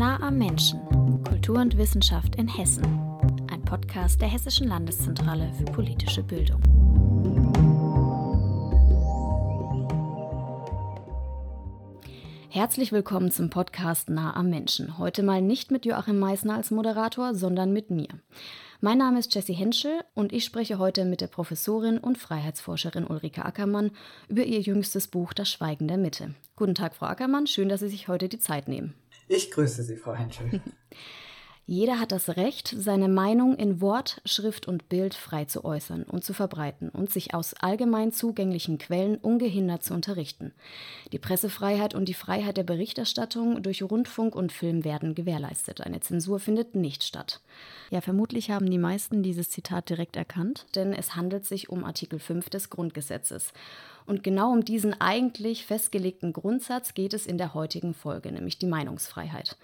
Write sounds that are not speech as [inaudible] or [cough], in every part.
Nah am Menschen. Kultur und Wissenschaft in Hessen. Ein Podcast der Hessischen Landeszentrale für politische Bildung. Herzlich willkommen zum Podcast Nah am Menschen. Heute mal nicht mit Joachim Meissner als Moderator, sondern mit mir. Mein Name ist Jessie Henschel und ich spreche heute mit der Professorin und Freiheitsforscherin Ulrike Ackermann über ihr jüngstes Buch Das Schweigen der Mitte. Guten Tag, Frau Ackermann, schön, dass Sie sich heute die Zeit nehmen. Ich grüße Sie, Frau Henschel. [laughs] Jeder hat das Recht, seine Meinung in Wort, Schrift und Bild frei zu äußern und zu verbreiten und sich aus allgemein zugänglichen Quellen ungehindert zu unterrichten. Die Pressefreiheit und die Freiheit der Berichterstattung durch Rundfunk und Film werden gewährleistet. Eine Zensur findet nicht statt. Ja, vermutlich haben die meisten dieses Zitat direkt erkannt, denn es handelt sich um Artikel 5 des Grundgesetzes. Und genau um diesen eigentlich festgelegten Grundsatz geht es in der heutigen Folge, nämlich die Meinungsfreiheit.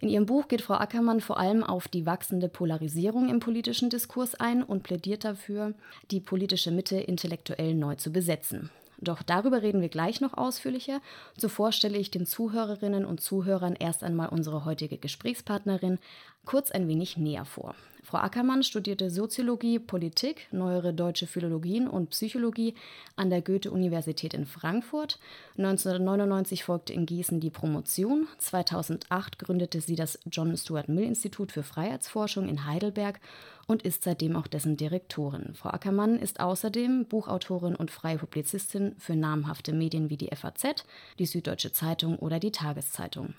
In ihrem Buch geht Frau Ackermann vor allem auf die wachsende Polarisierung im politischen Diskurs ein und plädiert dafür, die politische Mitte intellektuell neu zu besetzen. Doch darüber reden wir gleich noch ausführlicher. Zuvor stelle ich den Zuhörerinnen und Zuhörern erst einmal unsere heutige Gesprächspartnerin kurz ein wenig näher vor. Frau Ackermann studierte Soziologie, Politik, neuere deutsche Philologien und Psychologie an der Goethe-Universität in Frankfurt. 1999 folgte in Gießen die Promotion. 2008 gründete sie das John Stuart Mill Institut für Freiheitsforschung in Heidelberg und ist seitdem auch dessen Direktorin. Frau Ackermann ist außerdem Buchautorin und freie Publizistin für namhafte Medien wie die FAZ, die Süddeutsche Zeitung oder die Tageszeitung.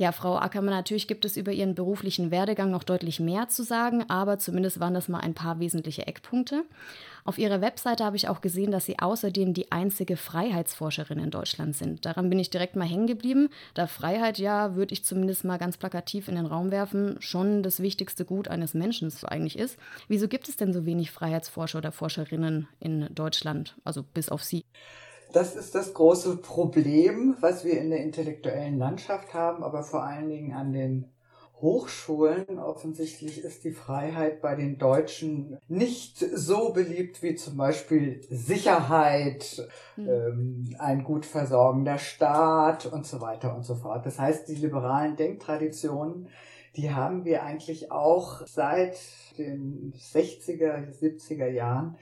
Ja, Frau Ackermann, natürlich gibt es über Ihren beruflichen Werdegang noch deutlich mehr zu sagen, aber zumindest waren das mal ein paar wesentliche Eckpunkte. Auf Ihrer Webseite habe ich auch gesehen, dass Sie außerdem die einzige Freiheitsforscherin in Deutschland sind. Daran bin ich direkt mal hängen geblieben, da Freiheit ja, würde ich zumindest mal ganz plakativ in den Raum werfen, schon das wichtigste Gut eines Menschen eigentlich ist. Wieso gibt es denn so wenig Freiheitsforscher oder Forscherinnen in Deutschland, also bis auf Sie? Das ist das große Problem, was wir in der intellektuellen Landschaft haben, aber vor allen Dingen an den Hochschulen. Offensichtlich ist die Freiheit bei den Deutschen nicht so beliebt wie zum Beispiel Sicherheit, mhm. ähm, ein gut versorgender Staat und so weiter und so fort. Das heißt, die liberalen Denktraditionen, die haben wir eigentlich auch seit den 60er, 70er Jahren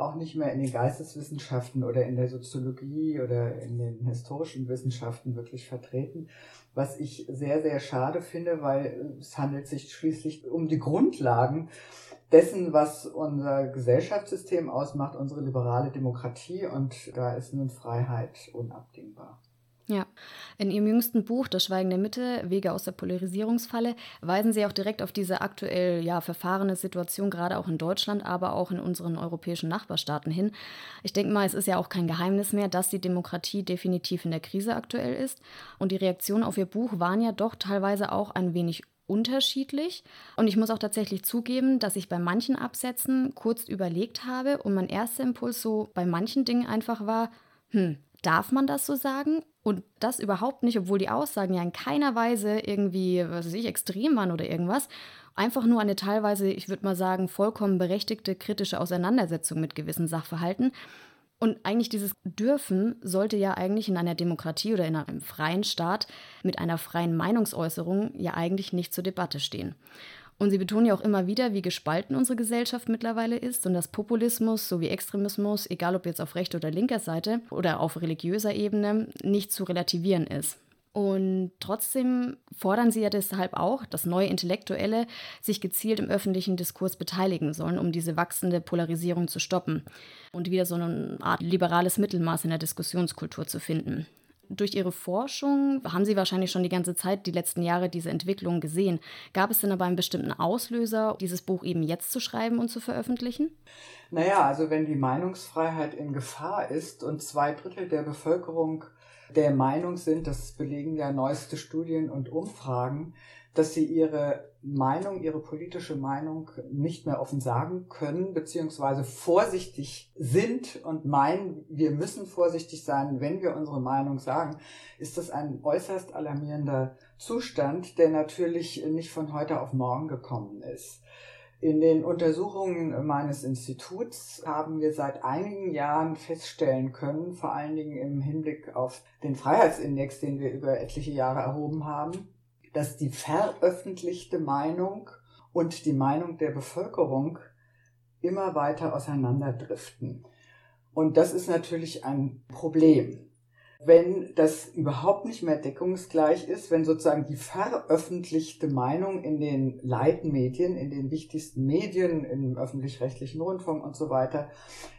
auch nicht mehr in den Geisteswissenschaften oder in der Soziologie oder in den historischen Wissenschaften wirklich vertreten, was ich sehr, sehr schade finde, weil es handelt sich schließlich um die Grundlagen dessen, was unser Gesellschaftssystem ausmacht, unsere liberale Demokratie und da ist nun Freiheit unabdingbar. Ja, in Ihrem jüngsten Buch Das Schweigen der Mitte, Wege aus der Polarisierungsfalle, weisen Sie auch direkt auf diese aktuell ja verfahrene Situation, gerade auch in Deutschland, aber auch in unseren europäischen Nachbarstaaten hin. Ich denke mal, es ist ja auch kein Geheimnis mehr, dass die Demokratie definitiv in der Krise aktuell ist. Und die Reaktionen auf Ihr Buch waren ja doch teilweise auch ein wenig unterschiedlich. Und ich muss auch tatsächlich zugeben, dass ich bei manchen Absätzen kurz überlegt habe und mein erster Impuls so bei manchen Dingen einfach war, hm, Darf man das so sagen? Und das überhaupt nicht, obwohl die Aussagen ja in keiner Weise irgendwie, was weiß ich, extrem waren oder irgendwas. Einfach nur eine teilweise, ich würde mal sagen, vollkommen berechtigte kritische Auseinandersetzung mit gewissen Sachverhalten. Und eigentlich dieses Dürfen sollte ja eigentlich in einer Demokratie oder in einem freien Staat mit einer freien Meinungsäußerung ja eigentlich nicht zur Debatte stehen. Und sie betonen ja auch immer wieder, wie gespalten unsere Gesellschaft mittlerweile ist und dass Populismus sowie Extremismus, egal ob jetzt auf rechter oder linker Seite oder auf religiöser Ebene, nicht zu relativieren ist. Und trotzdem fordern sie ja deshalb auch, dass neue Intellektuelle sich gezielt im öffentlichen Diskurs beteiligen sollen, um diese wachsende Polarisierung zu stoppen und wieder so eine Art liberales Mittelmaß in der Diskussionskultur zu finden durch Ihre Forschung haben Sie wahrscheinlich schon die ganze Zeit, die letzten Jahre, diese Entwicklung gesehen. Gab es denn aber einen bestimmten Auslöser, dieses Buch eben jetzt zu schreiben und zu veröffentlichen? Naja, also wenn die Meinungsfreiheit in Gefahr ist und zwei Drittel der Bevölkerung der Meinung sind, das belegen ja neueste Studien und Umfragen, dass sie ihre Meinung, ihre politische Meinung nicht mehr offen sagen können, beziehungsweise vorsichtig sind und meinen, wir müssen vorsichtig sein, wenn wir unsere Meinung sagen, ist das ein äußerst alarmierender Zustand, der natürlich nicht von heute auf morgen gekommen ist. In den Untersuchungen meines Instituts haben wir seit einigen Jahren feststellen können, vor allen Dingen im Hinblick auf den Freiheitsindex, den wir über etliche Jahre erhoben haben, dass die veröffentlichte Meinung und die Meinung der Bevölkerung immer weiter auseinanderdriften. Und das ist natürlich ein Problem wenn das überhaupt nicht mehr deckungsgleich ist, wenn sozusagen die veröffentlichte Meinung in den Leitmedien, in den wichtigsten Medien, im öffentlich-rechtlichen Rundfunk und so weiter,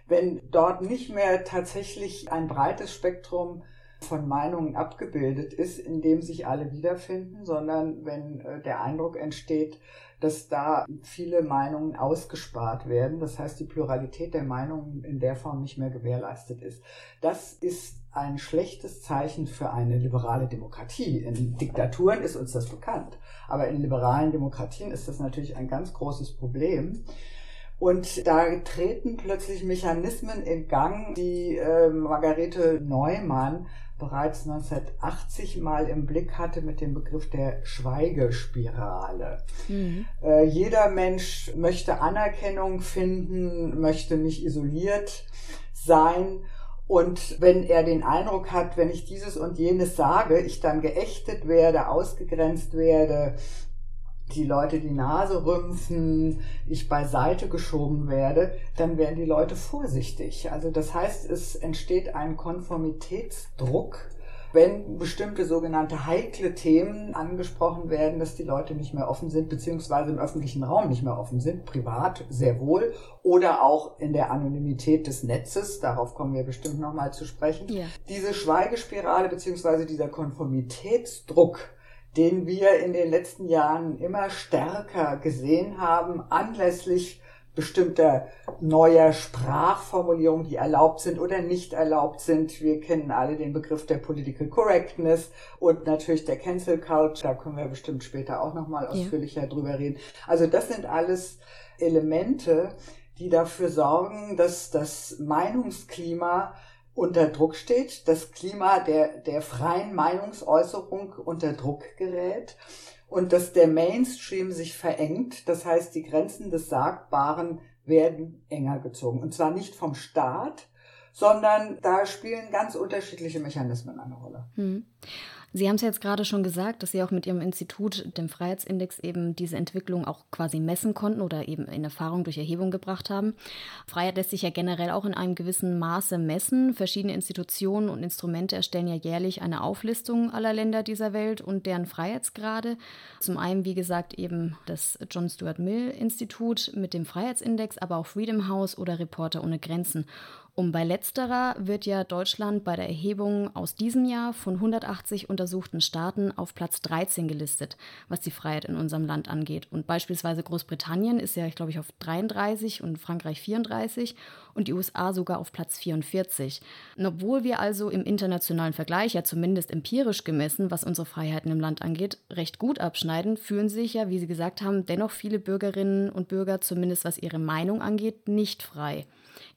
wenn dort nicht mehr tatsächlich ein breites Spektrum von Meinungen abgebildet ist, in dem sich alle wiederfinden, sondern wenn äh, der Eindruck entsteht, dass da viele Meinungen ausgespart werden. Das heißt, die Pluralität der Meinungen in der Form nicht mehr gewährleistet ist. Das ist ein schlechtes Zeichen für eine liberale Demokratie. In Diktaturen ist uns das bekannt, aber in liberalen Demokratien ist das natürlich ein ganz großes Problem. Und da treten plötzlich Mechanismen in Gang, die äh, Margarete Neumann bereits 1980 mal im Blick hatte mit dem Begriff der Schweigespirale. Mhm. Äh, jeder Mensch möchte Anerkennung finden, möchte nicht isoliert sein. Und wenn er den Eindruck hat, wenn ich dieses und jenes sage, ich dann geächtet werde, ausgegrenzt werde, die Leute die Nase rümpfen, ich beiseite geschoben werde, dann werden die Leute vorsichtig. Also das heißt, es entsteht ein Konformitätsdruck, wenn bestimmte sogenannte heikle Themen angesprochen werden, dass die Leute nicht mehr offen sind, beziehungsweise im öffentlichen Raum nicht mehr offen sind, privat sehr wohl oder auch in der Anonymität des Netzes, darauf kommen wir bestimmt nochmal zu sprechen. Ja. Diese Schweigespirale beziehungsweise dieser Konformitätsdruck, den wir in den letzten Jahren immer stärker gesehen haben, anlässlich bestimmter neuer Sprachformulierungen, die erlaubt sind oder nicht erlaubt sind. Wir kennen alle den Begriff der Political Correctness und natürlich der Cancel Culture. Da können wir bestimmt später auch nochmal ausführlicher ja. drüber reden. Also das sind alles Elemente, die dafür sorgen, dass das Meinungsklima unter Druck steht, das Klima der, der freien Meinungsäußerung unter Druck gerät und dass der Mainstream sich verengt. Das heißt, die Grenzen des Sagbaren werden enger gezogen. Und zwar nicht vom Staat, sondern da spielen ganz unterschiedliche Mechanismen eine Rolle. Hm. Sie haben es jetzt gerade schon gesagt, dass Sie auch mit Ihrem Institut, dem Freiheitsindex, eben diese Entwicklung auch quasi messen konnten oder eben in Erfahrung durch Erhebung gebracht haben. Freiheit lässt sich ja generell auch in einem gewissen Maße messen. Verschiedene Institutionen und Instrumente erstellen ja jährlich eine Auflistung aller Länder dieser Welt und deren Freiheitsgrade. Zum einen, wie gesagt, eben das John Stuart Mill Institut mit dem Freiheitsindex, aber auch Freedom House oder Reporter ohne Grenzen. Und bei letzterer wird ja Deutschland bei der Erhebung aus diesem Jahr von 180 untersuchten Staaten auf Platz 13 gelistet, was die Freiheit in unserem Land angeht. Und beispielsweise Großbritannien ist ja, ich glaube ich, auf 33 und Frankreich 34 und die USA sogar auf Platz 44. Und obwohl wir also im internationalen Vergleich, ja zumindest empirisch gemessen, was unsere Freiheiten im Land angeht, recht gut abschneiden, fühlen sich ja, wie Sie gesagt haben, dennoch viele Bürgerinnen und Bürger, zumindest was ihre Meinung angeht, nicht frei.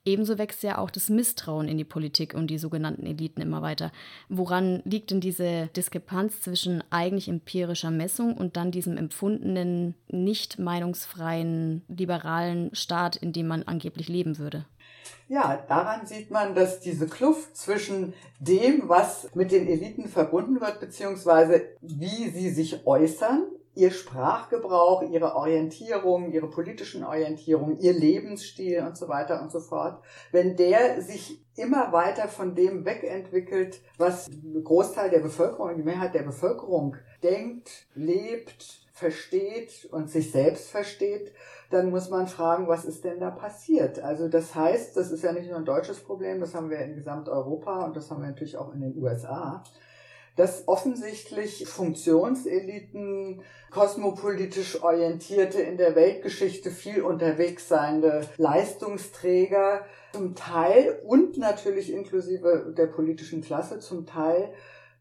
Ebenso wächst ja auch das Misstrauen in die Politik und die sogenannten Eliten immer weiter. Woran liegt denn diese Diskrepanz zwischen eigentlich empirischer Messung und dann diesem empfundenen, nicht meinungsfreien, liberalen Staat, in dem man angeblich leben würde? Ja, daran sieht man, dass diese Kluft zwischen dem, was mit den Eliten verbunden wird, beziehungsweise wie sie sich äußern, ihr Sprachgebrauch, ihre Orientierung, ihre politischen Orientierung, ihr Lebensstil und so weiter und so fort, wenn der sich immer weiter von dem wegentwickelt, was ein Großteil der Bevölkerung, die Mehrheit der Bevölkerung denkt, lebt, versteht und sich selbst versteht, dann muss man fragen, was ist denn da passiert? Also das heißt, das ist ja nicht nur ein deutsches Problem, das haben wir in Gesamteuropa und das haben wir natürlich auch in den USA dass offensichtlich Funktionseliten, kosmopolitisch orientierte, in der Weltgeschichte viel unterwegs seiende Leistungsträger zum Teil und natürlich inklusive der politischen Klasse zum Teil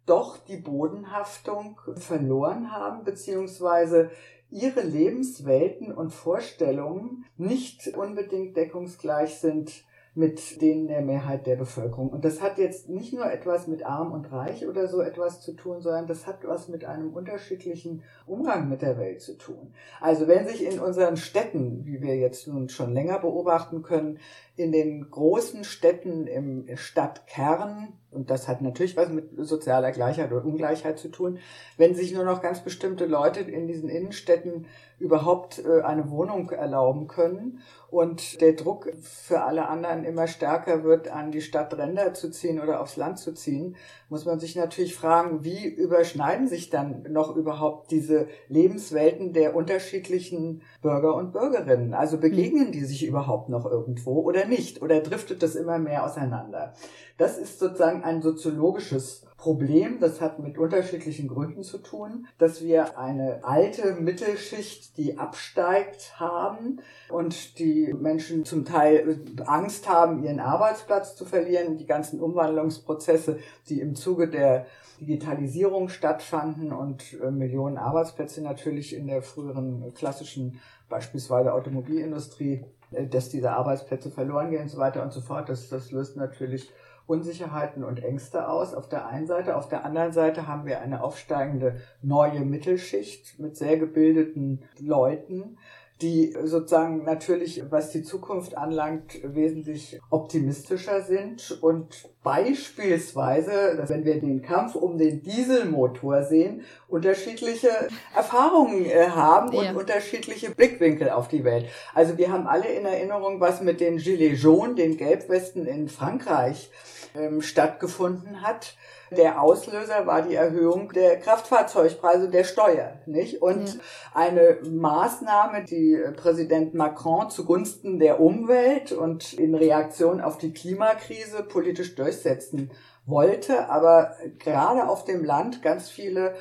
doch die Bodenhaftung verloren haben, beziehungsweise ihre Lebenswelten und Vorstellungen nicht unbedingt deckungsgleich sind mit denen der Mehrheit der Bevölkerung. Und das hat jetzt nicht nur etwas mit arm und reich oder so etwas zu tun, sondern das hat was mit einem unterschiedlichen Umgang mit der Welt zu tun. Also wenn sich in unseren Städten, wie wir jetzt nun schon länger beobachten können, in den großen Städten im Stadtkern und das hat natürlich was mit sozialer Gleichheit oder Ungleichheit zu tun, wenn sich nur noch ganz bestimmte Leute in diesen Innenstädten überhaupt äh, eine Wohnung erlauben können und der Druck für alle anderen immer stärker wird, an die Stadtränder zu ziehen oder aufs Land zu ziehen, muss man sich natürlich fragen, wie überschneiden sich dann noch überhaupt diese Lebenswelten der unterschiedlichen Bürger und Bürgerinnen? Also begegnen die sich überhaupt noch irgendwo oder nicht? Oder driftet das immer mehr auseinander? Das ist sozusagen ein soziologisches Problem, das hat mit unterschiedlichen Gründen zu tun, dass wir eine alte Mittelschicht, die absteigt haben und die Menschen zum Teil Angst haben, ihren Arbeitsplatz zu verlieren, die ganzen Umwandlungsprozesse, die im Zuge der Digitalisierung stattfanden und äh, Millionen Arbeitsplätze natürlich in der früheren klassischen, beispielsweise Automobilindustrie, äh, dass diese Arbeitsplätze verloren gehen und so weiter und so fort. Das, das löst natürlich Unsicherheiten und Ängste aus auf der einen Seite. Auf der anderen Seite haben wir eine aufsteigende neue Mittelschicht mit sehr gebildeten Leuten, die sozusagen natürlich, was die Zukunft anlangt, wesentlich optimistischer sind und beispielsweise, wenn wir den Kampf um den Dieselmotor sehen, unterschiedliche Erfahrungen äh, haben und ja. unterschiedliche Blickwinkel auf die Welt. Also wir haben alle in Erinnerung, was mit den Gilets jaunes, den Gelbwesten in Frankreich ähm, stattgefunden hat der Auslöser war die Erhöhung der Kraftfahrzeugpreise der Steuer, nicht? Und ja. eine Maßnahme, die Präsident Macron zugunsten der Umwelt und in Reaktion auf die Klimakrise politisch durchsetzen wollte, aber gerade auf dem Land ganz viele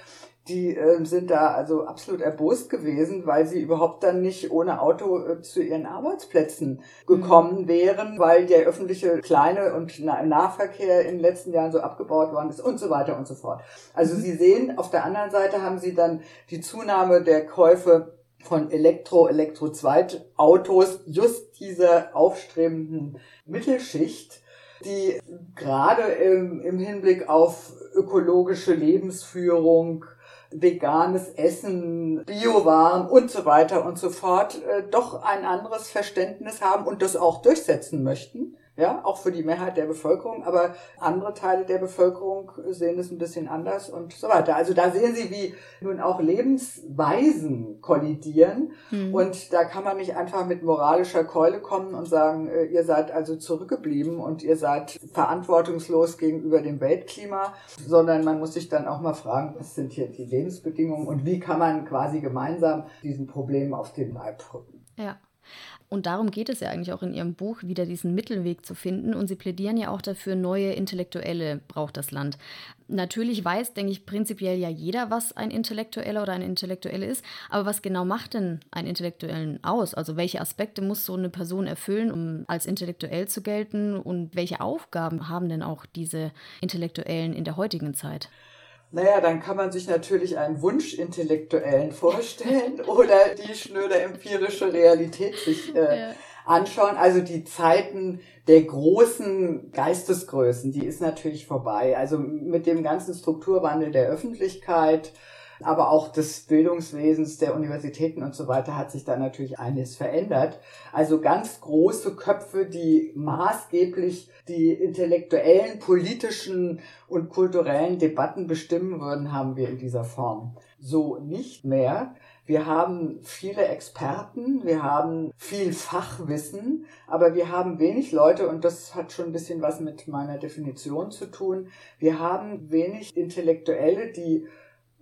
die äh, sind da also absolut erbost gewesen, weil sie überhaupt dann nicht ohne Auto äh, zu ihren Arbeitsplätzen gekommen mhm. wären, weil der öffentliche kleine und Nahverkehr in den letzten Jahren so abgebaut worden ist und so weiter und so fort. Also mhm. Sie sehen, auf der anderen Seite haben Sie dann die Zunahme der Käufe von Elektro, Elektro-Zweitautos just dieser aufstrebenden Mittelschicht die gerade im, im Hinblick auf ökologische Lebensführung veganes Essen, Biowaren und so weiter und so fort äh, doch ein anderes Verständnis haben und das auch durchsetzen möchten ja, auch für die Mehrheit der Bevölkerung, aber andere Teile der Bevölkerung sehen es ein bisschen anders und so weiter. Also da sehen Sie, wie nun auch Lebensweisen kollidieren mhm. und da kann man nicht einfach mit moralischer Keule kommen und sagen, äh, ihr seid also zurückgeblieben und ihr seid verantwortungslos gegenüber dem Weltklima, sondern man muss sich dann auch mal fragen, was sind hier die Lebensbedingungen und wie kann man quasi gemeinsam diesen Problemen auf den Leib drücken. Ja. Und darum geht es ja eigentlich auch in Ihrem Buch, wieder diesen Mittelweg zu finden. Und Sie plädieren ja auch dafür, neue Intellektuelle braucht das Land. Natürlich weiß, denke ich, prinzipiell ja jeder, was ein Intellektueller oder eine Intellektuelle ist. Aber was genau macht denn einen Intellektuellen aus? Also welche Aspekte muss so eine Person erfüllen, um als intellektuell zu gelten? Und welche Aufgaben haben denn auch diese Intellektuellen in der heutigen Zeit? Naja, dann kann man sich natürlich einen Wunschintellektuellen vorstellen [laughs] oder die schnöde empirische Realität sich äh, ja. anschauen. Also die Zeiten der großen Geistesgrößen, die ist natürlich vorbei. Also mit dem ganzen Strukturwandel der Öffentlichkeit, aber auch des Bildungswesens der Universitäten und so weiter hat sich da natürlich einiges verändert. Also ganz große Köpfe, die maßgeblich die intellektuellen, politischen und kulturellen Debatten bestimmen würden, haben wir in dieser Form so nicht mehr. Wir haben viele Experten, wir haben viel Fachwissen, aber wir haben wenig Leute, und das hat schon ein bisschen was mit meiner Definition zu tun, wir haben wenig Intellektuelle, die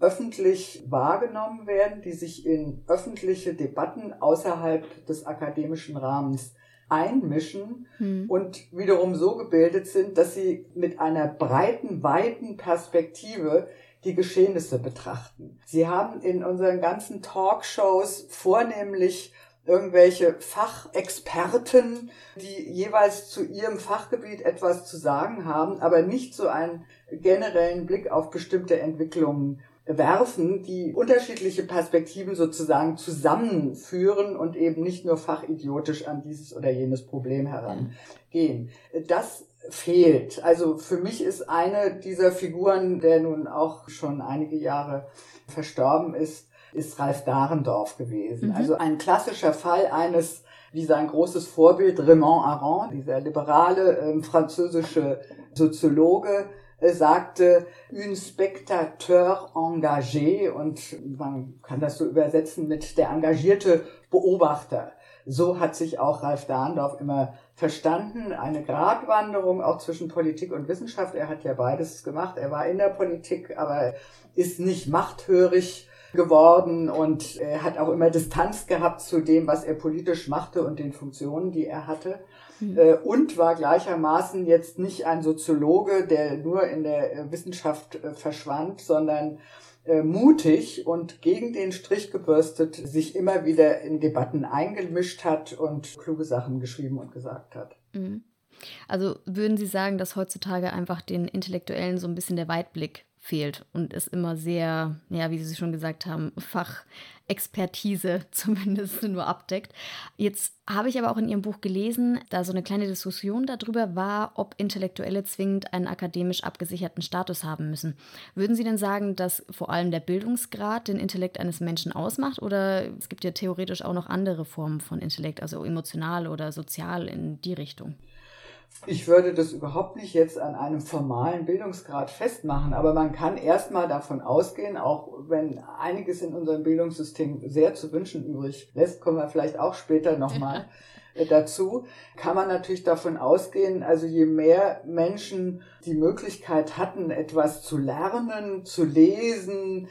öffentlich wahrgenommen werden, die sich in öffentliche Debatten außerhalb des akademischen Rahmens einmischen hm. und wiederum so gebildet sind, dass sie mit einer breiten, weiten Perspektive die Geschehnisse betrachten. Sie haben in unseren ganzen Talkshows vornehmlich irgendwelche Fachexperten, die jeweils zu ihrem Fachgebiet etwas zu sagen haben, aber nicht so einen generellen Blick auf bestimmte Entwicklungen werfen, die unterschiedliche Perspektiven sozusagen zusammenführen und eben nicht nur fachidiotisch an dieses oder jenes Problem herangehen. Das fehlt. Also für mich ist eine dieser Figuren, der nun auch schon einige Jahre verstorben ist, ist Ralf Dahrendorf gewesen. Mhm. Also ein klassischer Fall eines wie sein großes Vorbild Raymond Aron, dieser liberale äh, französische Soziologe, sagte un spectateur engagé und man kann das so übersetzen mit der engagierte Beobachter. So hat sich auch Ralf Dahndorf immer verstanden, eine Gratwanderung auch zwischen Politik und Wissenschaft. Er hat ja beides gemacht. Er war in der Politik, aber ist nicht machthörig geworden und er hat auch immer Distanz gehabt zu dem, was er politisch machte und den Funktionen, die er hatte. Mhm. Und war gleichermaßen jetzt nicht ein Soziologe, der nur in der äh, Wissenschaft äh, verschwand, sondern mutig und gegen den Strich gebürstet sich immer wieder in Debatten eingemischt hat und kluge Sachen geschrieben und gesagt hat. Mhm. Also würden Sie sagen, dass heutzutage einfach den Intellektuellen so ein bisschen der Weitblick fehlt und es immer sehr, ja, wie Sie schon gesagt haben, Fachexpertise [laughs] zumindest nur abdeckt. Jetzt habe ich aber auch in Ihrem Buch gelesen, da so eine kleine Diskussion darüber war, ob Intellektuelle zwingend einen akademisch abgesicherten Status haben müssen. Würden Sie denn sagen, dass vor allem der Bildungsgrad den Intellekt eines Menschen ausmacht oder es gibt ja theoretisch auch noch andere Formen von Intellekt, also emotional oder sozial in die Richtung? Ich würde das überhaupt nicht jetzt an einem formalen Bildungsgrad festmachen, aber man kann erstmal davon ausgehen, auch wenn einiges in unserem Bildungssystem sehr zu wünschen übrig lässt, kommen wir vielleicht auch später nochmal [laughs] dazu, kann man natürlich davon ausgehen, also je mehr Menschen die Möglichkeit hatten, etwas zu lernen, zu lesen,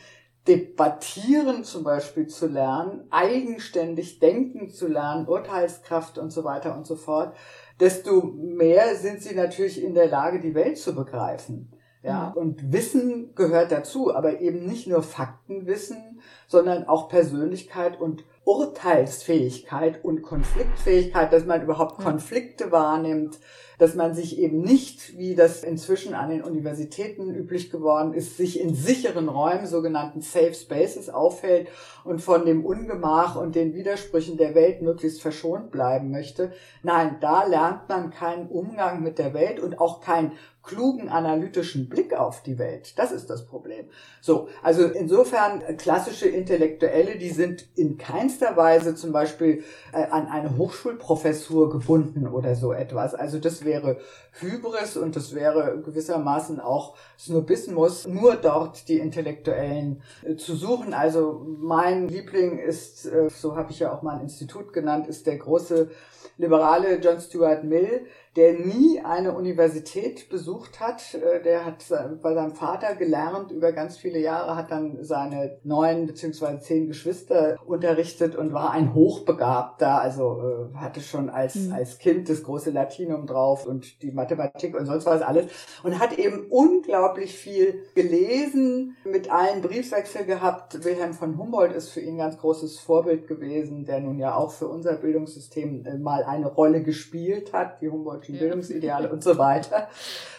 debattieren zum Beispiel zu lernen, eigenständig denken zu lernen, Urteilskraft und so weiter und so fort, desto mehr sind sie natürlich in der Lage, die Welt zu begreifen. Ja, mhm. und Wissen gehört dazu, aber eben nicht nur Faktenwissen, sondern auch Persönlichkeit und Urteilsfähigkeit und Konfliktfähigkeit, dass man überhaupt Konflikte wahrnimmt, dass man sich eben nicht, wie das inzwischen an den Universitäten üblich geworden ist, sich in sicheren Räumen, sogenannten Safe Spaces aufhält und von dem Ungemach und den Widersprüchen der Welt möglichst verschont bleiben möchte. Nein, da lernt man keinen Umgang mit der Welt und auch kein klugen analytischen Blick auf die Welt. Das ist das Problem. So, also insofern äh, klassische Intellektuelle, die sind in keinster Weise zum Beispiel äh, an eine Hochschulprofessur gebunden oder so etwas. Also das wäre Hybris und das wäre gewissermaßen auch Snobismus, nur dort die Intellektuellen äh, zu suchen. Also mein Liebling ist, äh, so habe ich ja auch mein Institut genannt, ist der große liberale John Stuart Mill, der nie eine Universität besucht hat. Äh, der hat bei seinem Vater gelernt über ganz viele Jahre, hat dann seine neun beziehungsweise zehn Geschwister unterrichtet und war ein Hochbegabter. Also äh, hatte schon als, mhm. als Kind das große Latinum drauf und die Mathematik und sonst was alles. Und hat eben unglaublich viel gelesen, mit allen Briefwechsel gehabt. Wilhelm von Humboldt ist für ihn ein ganz großes Vorbild gewesen, der nun ja auch für unser Bildungssystem äh, mal eine Rolle gespielt hat, die Humboldt deutschen Bildungsideale und so weiter.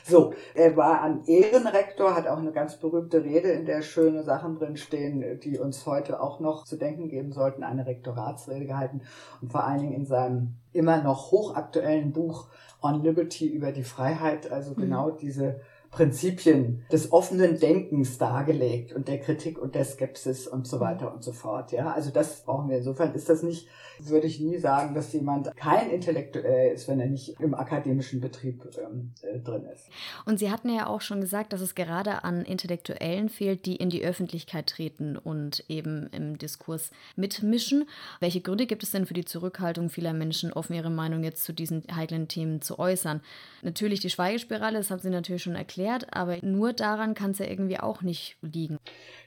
So, er war ein Ehrenrektor, hat auch eine ganz berühmte Rede, in der schöne Sachen drin stehen, die uns heute auch noch zu denken geben sollten, eine Rektoratsrede gehalten und vor allen Dingen in seinem immer noch hochaktuellen Buch On Liberty über die Freiheit, also mhm. genau diese Prinzipien des offenen Denkens dargelegt und der Kritik und der Skepsis und so weiter und so fort. Ja, also das brauchen wir. Insofern ist das nicht, würde ich nie sagen, dass jemand kein Intellektuell ist, wenn er nicht im akademischen Betrieb ähm, äh, drin ist. Und Sie hatten ja auch schon gesagt, dass es gerade an Intellektuellen fehlt, die in die Öffentlichkeit treten und eben im Diskurs mitmischen. Welche Gründe gibt es denn für die Zurückhaltung vieler Menschen, offen ihre Meinung jetzt zu diesen heiklen Themen zu äußern? Natürlich die Schweigespirale, das haben Sie natürlich schon erklärt erklärt, aber nur daran kann es ja irgendwie auch nicht liegen.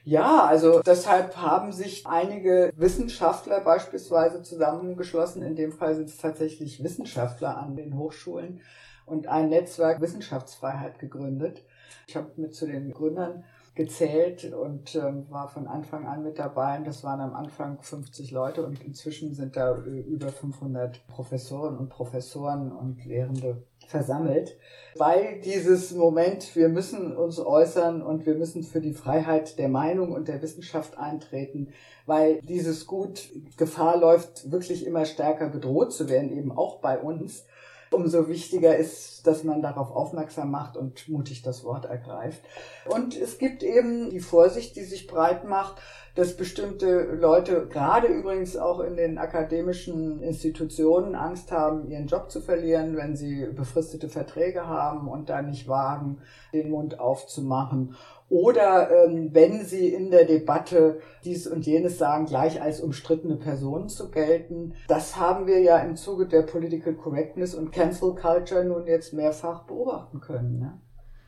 Ja, also deshalb haben sich einige Wissenschaftler beispielsweise zusammengeschlossen. In dem Fall sind es tatsächlich Wissenschaftler an den Hochschulen und ein Netzwerk Wissenschaftsfreiheit gegründet. Ich habe mit zu den Gründern gezählt und ähm, war von Anfang an mit dabei. Und das waren am Anfang 50 Leute und inzwischen sind da äh, über 500 Professoren und Professoren und Lehrende versammelt, weil dieses Moment, wir müssen uns äußern und wir müssen für die Freiheit der Meinung und der Wissenschaft eintreten, weil dieses Gut Gefahr läuft, wirklich immer stärker bedroht zu werden, eben auch bei uns. Umso wichtiger ist, dass man darauf aufmerksam macht und mutig das Wort ergreift. Und es gibt eben die Vorsicht, die sich breit macht, dass bestimmte Leute, gerade übrigens auch in den akademischen Institutionen, Angst haben, ihren Job zu verlieren, wenn sie befristete Verträge haben und da nicht wagen, den Mund aufzumachen. Oder ähm, wenn sie in der Debatte dies und jenes sagen, gleich als umstrittene Personen zu gelten. Das haben wir ja im Zuge der Political Correctness und Cancel Culture nun jetzt mehrfach beobachten können. Ne?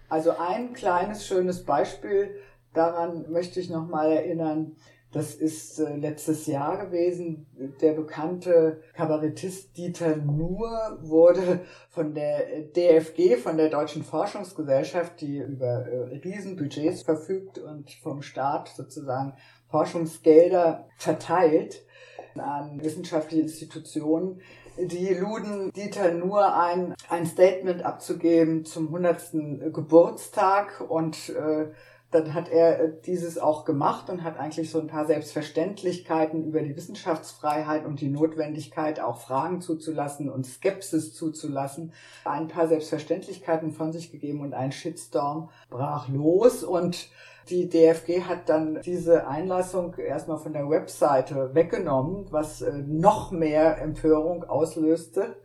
Also ein kleines, schönes Beispiel daran möchte ich nochmal erinnern. Das ist äh, letztes Jahr gewesen. Der bekannte Kabarettist Dieter Nuhr wurde von der DFG, von der Deutschen Forschungsgesellschaft, die über äh, Riesenbudgets verfügt und vom Staat sozusagen Forschungsgelder verteilt an wissenschaftliche Institutionen, die luden Dieter nur ein, ein Statement abzugeben zum 100. Geburtstag und äh, dann hat er äh, dieses auch gemacht und hat eigentlich so ein paar Selbstverständlichkeiten über die Wissenschaftsfreiheit und die Notwendigkeit, auch Fragen zuzulassen und Skepsis zuzulassen, ein paar Selbstverständlichkeiten von sich gegeben und ein Shitstorm brach los und die DFG hat dann diese Einlassung erstmal von der Webseite weggenommen, was äh, noch mehr Empörung auslöste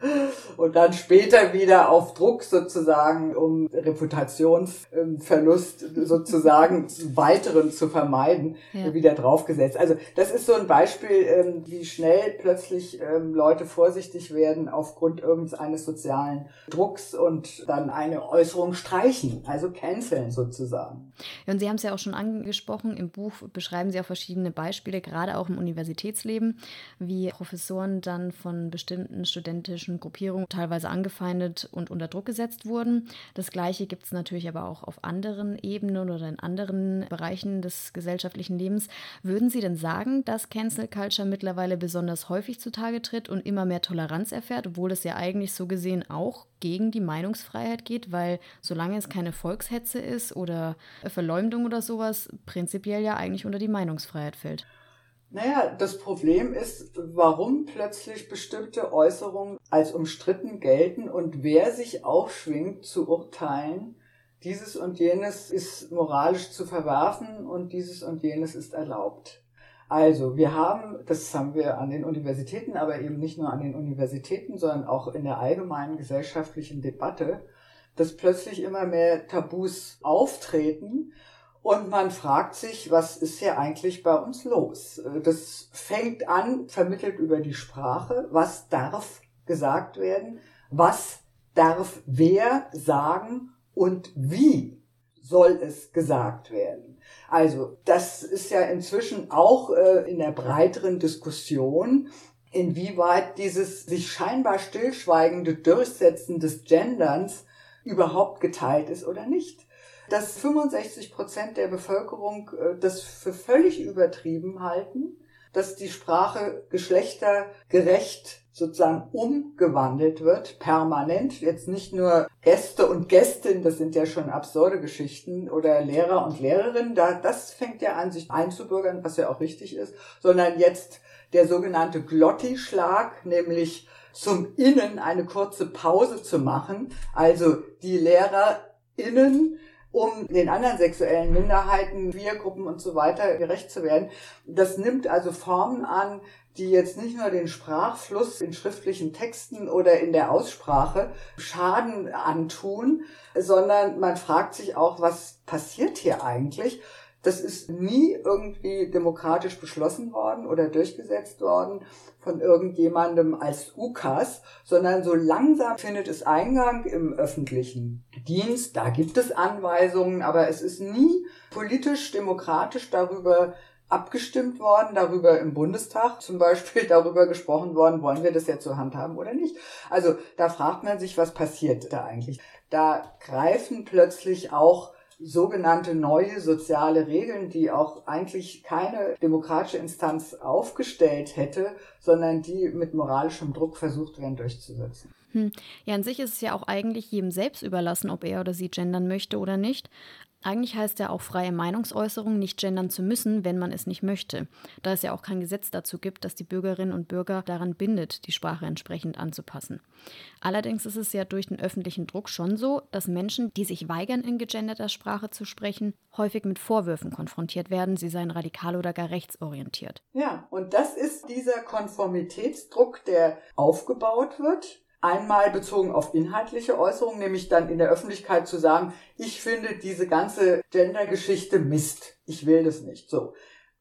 und dann später wieder auf Druck sozusagen, um Reputationsverlust sozusagen [laughs] weiteren zu vermeiden, ja. wieder draufgesetzt. Also das ist so ein Beispiel, ähm, wie schnell plötzlich ähm, Leute vorsichtig werden aufgrund irgendeines sozialen Drucks und dann eine Äußerung streichen, also canceln sozusagen. Und Sie haben es ja auch schon angesprochen. Im Buch beschreiben Sie auch verschiedene Beispiele, gerade auch im Universitätsleben, wie Professoren dann von bestimmten studentischen Gruppierungen teilweise angefeindet und unter Druck gesetzt wurden. Das Gleiche gibt es natürlich aber auch auf anderen Ebenen oder in anderen Bereichen des gesellschaftlichen Lebens. Würden Sie denn sagen, dass Cancel Culture mittlerweile besonders häufig zutage tritt und immer mehr Toleranz erfährt, obwohl es ja eigentlich so gesehen auch gegen die Meinungsfreiheit geht, weil solange es keine Volkshetze ist oder Verleumdung oder sowas, prinzipiell ja eigentlich unter die Meinungsfreiheit fällt. Naja, das Problem ist, warum plötzlich bestimmte Äußerungen als umstritten gelten und wer sich aufschwingt zu urteilen, dieses und jenes ist moralisch zu verwerfen und dieses und jenes ist erlaubt. Also, wir haben, das haben wir an den Universitäten, aber eben nicht nur an den Universitäten, sondern auch in der allgemeinen gesellschaftlichen Debatte, dass plötzlich immer mehr Tabus auftreten und man fragt sich, was ist hier eigentlich bei uns los? Das fängt an, vermittelt über die Sprache, was darf gesagt werden, was darf wer sagen und wie soll es gesagt werden. Also das ist ja inzwischen auch äh, in der breiteren Diskussion, inwieweit dieses sich scheinbar stillschweigende Durchsetzen des Genderns überhaupt geteilt ist oder nicht. Dass 65 Prozent der Bevölkerung äh, das für völlig übertrieben halten, dass die Sprache geschlechtergerecht sozusagen umgewandelt wird, permanent. Jetzt nicht nur Gäste und Gästin, das sind ja schon absurde Geschichten, oder Lehrer und Lehrerinnen, da, das fängt ja an, sich einzubürgern, was ja auch richtig ist, sondern jetzt der sogenannte Glotti-Schlag, nämlich zum Innen eine kurze Pause zu machen, also die LehrerInnen um den anderen sexuellen Minderheiten, Queergruppen und so weiter gerecht zu werden. Das nimmt also Formen an, die jetzt nicht nur den Sprachfluss in schriftlichen Texten oder in der Aussprache Schaden antun, sondern man fragt sich auch, was passiert hier eigentlich? Das ist nie irgendwie demokratisch beschlossen worden oder durchgesetzt worden von irgendjemandem als UKAS, sondern so langsam findet es Eingang im öffentlichen Dienst. Da gibt es Anweisungen, aber es ist nie politisch, demokratisch darüber abgestimmt worden, darüber im Bundestag zum Beispiel [laughs] darüber gesprochen worden, wollen wir das jetzt zur Hand haben oder nicht. Also da fragt man sich, was passiert da eigentlich. Da greifen plötzlich auch sogenannte neue soziale Regeln, die auch eigentlich keine demokratische Instanz aufgestellt hätte, sondern die mit moralischem Druck versucht werden durchzusetzen. Hm. Ja, an sich ist es ja auch eigentlich jedem selbst überlassen, ob er oder sie gendern möchte oder nicht. Eigentlich heißt ja auch freie Meinungsäußerung nicht gendern zu müssen, wenn man es nicht möchte, da es ja auch kein Gesetz dazu gibt, das die Bürgerinnen und Bürger daran bindet, die Sprache entsprechend anzupassen. Allerdings ist es ja durch den öffentlichen Druck schon so, dass Menschen, die sich weigern, in gegenderter Sprache zu sprechen, häufig mit Vorwürfen konfrontiert werden, sie seien radikal oder gar rechtsorientiert. Ja, und das ist dieser Konformitätsdruck, der aufgebaut wird Einmal bezogen auf inhaltliche Äußerungen, nämlich dann in der Öffentlichkeit zu sagen, ich finde diese ganze Gender-Geschichte Mist. Ich will das nicht. So.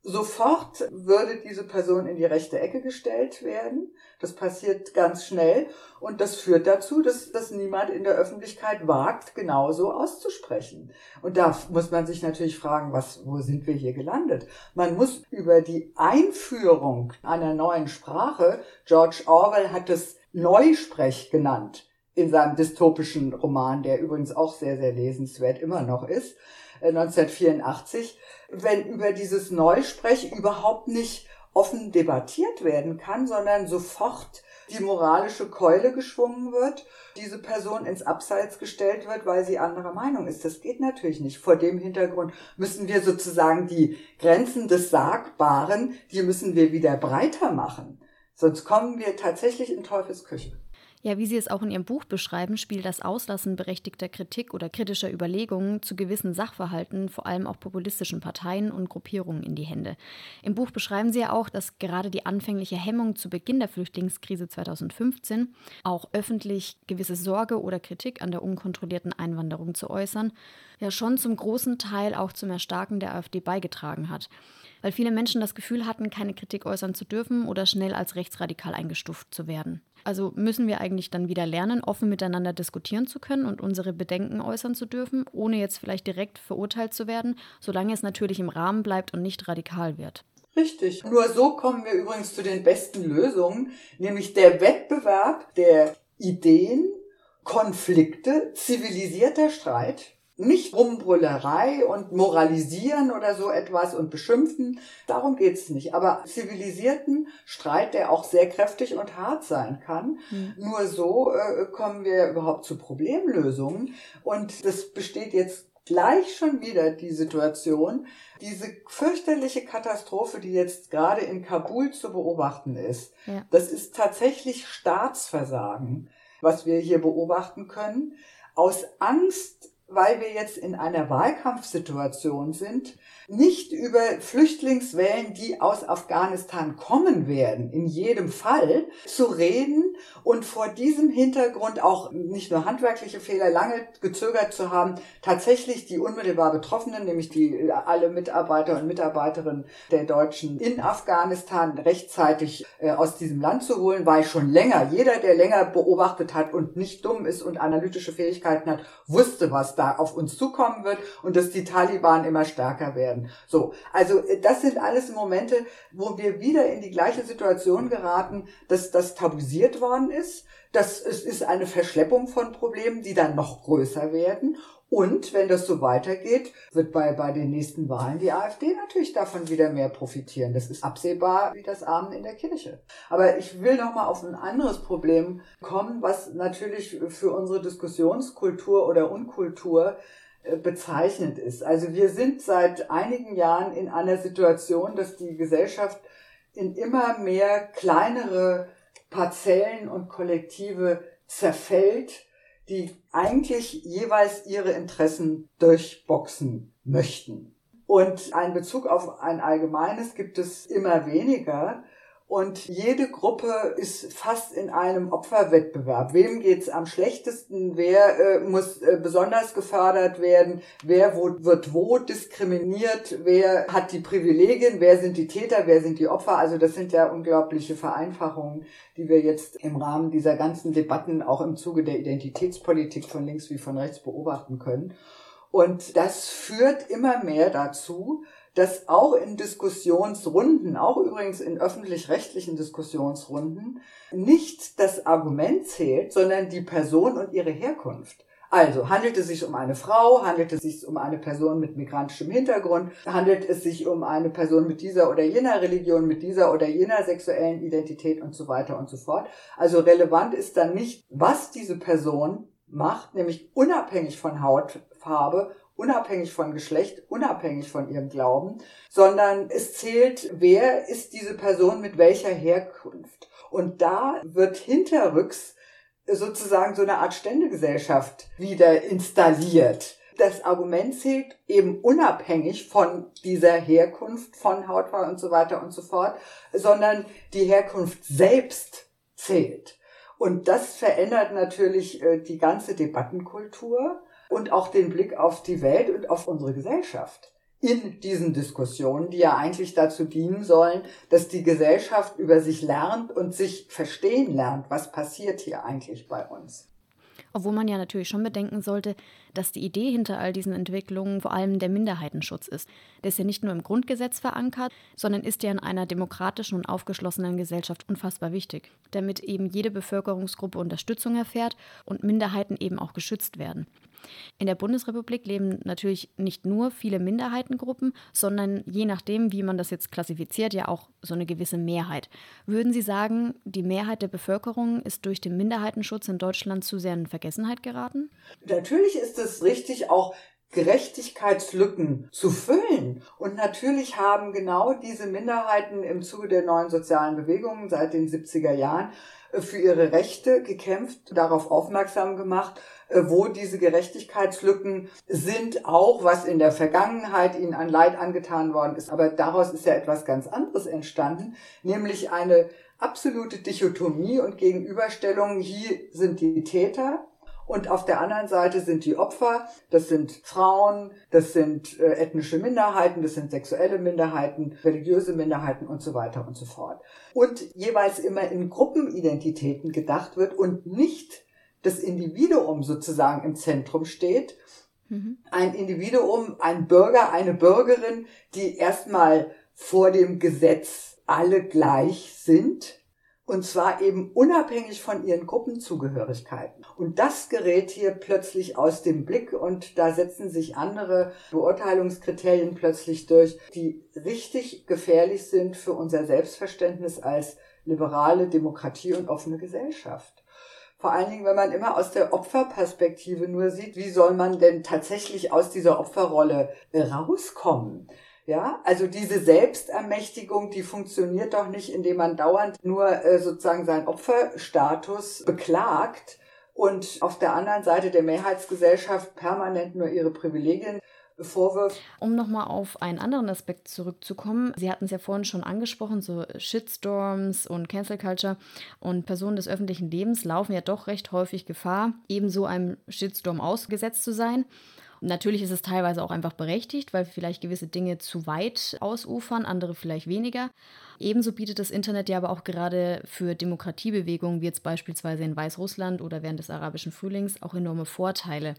Sofort würde diese Person in die rechte Ecke gestellt werden. Das passiert ganz schnell und das führt dazu, dass, dass niemand in der Öffentlichkeit wagt, genauso auszusprechen. Und da muss man sich natürlich fragen, was, wo sind wir hier gelandet? Man muss über die Einführung einer neuen Sprache, George Orwell hat es Neusprech genannt in seinem dystopischen Roman, der übrigens auch sehr, sehr lesenswert immer noch ist, 1984, äh, wenn über dieses Neusprech überhaupt nicht offen debattiert werden kann, sondern sofort die moralische Keule geschwungen wird, diese Person ins Abseits gestellt wird, weil sie anderer Meinung ist. Das geht natürlich nicht. Vor dem Hintergrund müssen wir sozusagen die Grenzen des Sagbaren, die müssen wir wieder breiter machen. Sonst kommen wir tatsächlich in Teufels Küche. Ja, wie Sie es auch in Ihrem Buch beschreiben, spielt das Auslassen berechtigter Kritik oder kritischer Überlegungen zu gewissen Sachverhalten, vor allem auch populistischen Parteien und Gruppierungen in die Hände. Im Buch beschreiben Sie ja auch, dass gerade die anfängliche Hemmung zu Beginn der Flüchtlingskrise 2015, auch öffentlich gewisse Sorge oder Kritik an der unkontrollierten Einwanderung zu äußern, ja schon zum großen Teil auch zum Erstarken der AfD beigetragen hat weil viele Menschen das Gefühl hatten, keine Kritik äußern zu dürfen oder schnell als rechtsradikal eingestuft zu werden. Also müssen wir eigentlich dann wieder lernen, offen miteinander diskutieren zu können und unsere Bedenken äußern zu dürfen, ohne jetzt vielleicht direkt verurteilt zu werden, solange es natürlich im Rahmen bleibt und nicht radikal wird. Richtig. Nur so kommen wir übrigens zu den besten Lösungen, nämlich der Wettbewerb der Ideen, Konflikte, zivilisierter Streit nicht Rumbrüllerei und Moralisieren oder so etwas und Beschimpfen. Darum geht's nicht. Aber zivilisierten Streit, der auch sehr kräftig und hart sein kann. Mhm. Nur so äh, kommen wir überhaupt zu Problemlösungen. Und das besteht jetzt gleich schon wieder die Situation, diese fürchterliche Katastrophe, die jetzt gerade in Kabul zu beobachten ist. Ja. Das ist tatsächlich Staatsversagen, was wir hier beobachten können. Aus Angst weil wir jetzt in einer Wahlkampfsituation sind, nicht über Flüchtlingswellen, die aus Afghanistan kommen werden, in jedem Fall zu reden und vor diesem Hintergrund auch nicht nur handwerkliche Fehler lange gezögert zu haben, tatsächlich die unmittelbar Betroffenen, nämlich die alle Mitarbeiter und Mitarbeiterinnen der Deutschen in Afghanistan rechtzeitig äh, aus diesem Land zu holen, weil schon länger, jeder, der länger beobachtet hat und nicht dumm ist und analytische Fähigkeiten hat, wusste, was da auf uns zukommen wird und dass die Taliban immer stärker werden. So, also äh, das sind alles Momente, wo wir wieder in die gleiche Situation geraten, dass das tabuisiert worden ist, dass es ist eine Verschleppung von Problemen, die dann noch größer werden und wenn das so weitergeht, wird bei, bei den nächsten Wahlen die AfD natürlich davon wieder mehr profitieren. Das ist absehbar wie das Amen in der Kirche. Aber ich will noch mal auf ein anderes Problem kommen, was natürlich für unsere Diskussionskultur oder Unkultur bezeichnend ist. Also wir sind seit einigen Jahren in einer Situation, dass die Gesellschaft in immer mehr kleinere Parzellen und Kollektive zerfällt die eigentlich jeweils ihre Interessen durchboxen möchten. Und ein Bezug auf ein allgemeines gibt es immer weniger. Und jede Gruppe ist fast in einem Opferwettbewerb. Wem geht's am schlechtesten? Wer äh, muss äh, besonders gefördert werden? Wer wo, wird wo diskriminiert? Wer hat die Privilegien? Wer sind die Täter? Wer sind die Opfer? Also das sind ja unglaubliche Vereinfachungen, die wir jetzt im Rahmen dieser ganzen Debatten auch im Zuge der Identitätspolitik von links wie von rechts beobachten können. Und das führt immer mehr dazu, dass auch in Diskussionsrunden, auch übrigens in öffentlich-rechtlichen Diskussionsrunden, nicht das Argument zählt, sondern die Person und ihre Herkunft. Also handelt es sich um eine Frau, handelt es sich um eine Person mit migrantischem Hintergrund, handelt es sich um eine Person mit dieser oder jener Religion, mit dieser oder jener sexuellen Identität und so weiter und so fort. Also relevant ist dann nicht, was diese Person macht, nämlich unabhängig von Hautfarbe unabhängig von Geschlecht, unabhängig von ihrem Glauben, sondern es zählt, wer ist diese Person mit welcher Herkunft. Und da wird hinterrücks sozusagen so eine Art Ständegesellschaft wieder installiert. Das Argument zählt eben unabhängig von dieser Herkunft, von Hautfarbe und so weiter und so fort, sondern die Herkunft selbst zählt. Und das verändert natürlich äh, die ganze Debattenkultur und auch den Blick auf die Welt und auf unsere Gesellschaft in diesen Diskussionen, die ja eigentlich dazu dienen sollen, dass die Gesellschaft über sich lernt und sich verstehen lernt, was passiert hier eigentlich bei uns. Obwohl man ja natürlich schon bedenken sollte, dass die Idee hinter all diesen Entwicklungen vor allem der Minderheitenschutz ist. Der ist ja nicht nur im Grundgesetz verankert, sondern ist ja in einer demokratischen und aufgeschlossenen Gesellschaft unfassbar wichtig, damit eben jede Bevölkerungsgruppe Unterstützung erfährt und Minderheiten eben auch geschützt werden. In der Bundesrepublik leben natürlich nicht nur viele Minderheitengruppen, sondern je nachdem, wie man das jetzt klassifiziert, ja auch so eine gewisse Mehrheit. Würden Sie sagen, die Mehrheit der Bevölkerung ist durch den Minderheitenschutz in Deutschland zu sehr in Vergessenheit geraten? Natürlich ist es richtig, auch Gerechtigkeitslücken zu füllen. Und natürlich haben genau diese Minderheiten im Zuge der neuen sozialen Bewegungen seit den 70er Jahren äh, für ihre Rechte gekämpft, darauf aufmerksam gemacht, äh, wo diese Gerechtigkeitslücken sind, auch was in der Vergangenheit ihnen an Leid angetan worden ist. Aber daraus ist ja etwas ganz anderes entstanden, nämlich eine absolute Dichotomie und Gegenüberstellung. Hier sind die Täter und auf der anderen Seite sind die Opfer, das sind Frauen, das sind äh, ethnische Minderheiten, das sind sexuelle Minderheiten, religiöse Minderheiten und so weiter und so fort. Und jeweils immer in Gruppenidentitäten gedacht wird und nicht das Individuum sozusagen im Zentrum steht. Mhm. Ein Individuum, ein Bürger, eine Bürgerin, die erstmal vor dem Gesetz alle gleich sind und zwar eben unabhängig von ihren Gruppenzugehörigkeiten. Und das gerät hier plötzlich aus dem Blick und da setzen sich andere Beurteilungskriterien plötzlich durch, die richtig gefährlich sind für unser Selbstverständnis als liberale Demokratie und offene Gesellschaft. Vor allen Dingen, wenn man immer aus der Opferperspektive nur sieht, wie soll man denn tatsächlich aus dieser Opferrolle rauskommen? Ja, also diese Selbstermächtigung, die funktioniert doch nicht, indem man dauernd nur äh, sozusagen seinen Opferstatus beklagt und auf der anderen Seite der Mehrheitsgesellschaft permanent nur ihre Privilegien vorwirft. Um nochmal auf einen anderen Aspekt zurückzukommen, Sie hatten es ja vorhin schon angesprochen, so Shitstorms und Cancel Culture und Personen des öffentlichen Lebens laufen ja doch recht häufig Gefahr, ebenso einem Shitstorm ausgesetzt zu sein. Natürlich ist es teilweise auch einfach berechtigt, weil vielleicht gewisse Dinge zu weit ausufern, andere vielleicht weniger. Ebenso bietet das Internet ja aber auch gerade für Demokratiebewegungen, wie jetzt beispielsweise in Weißrussland oder während des arabischen Frühlings, auch enorme Vorteile.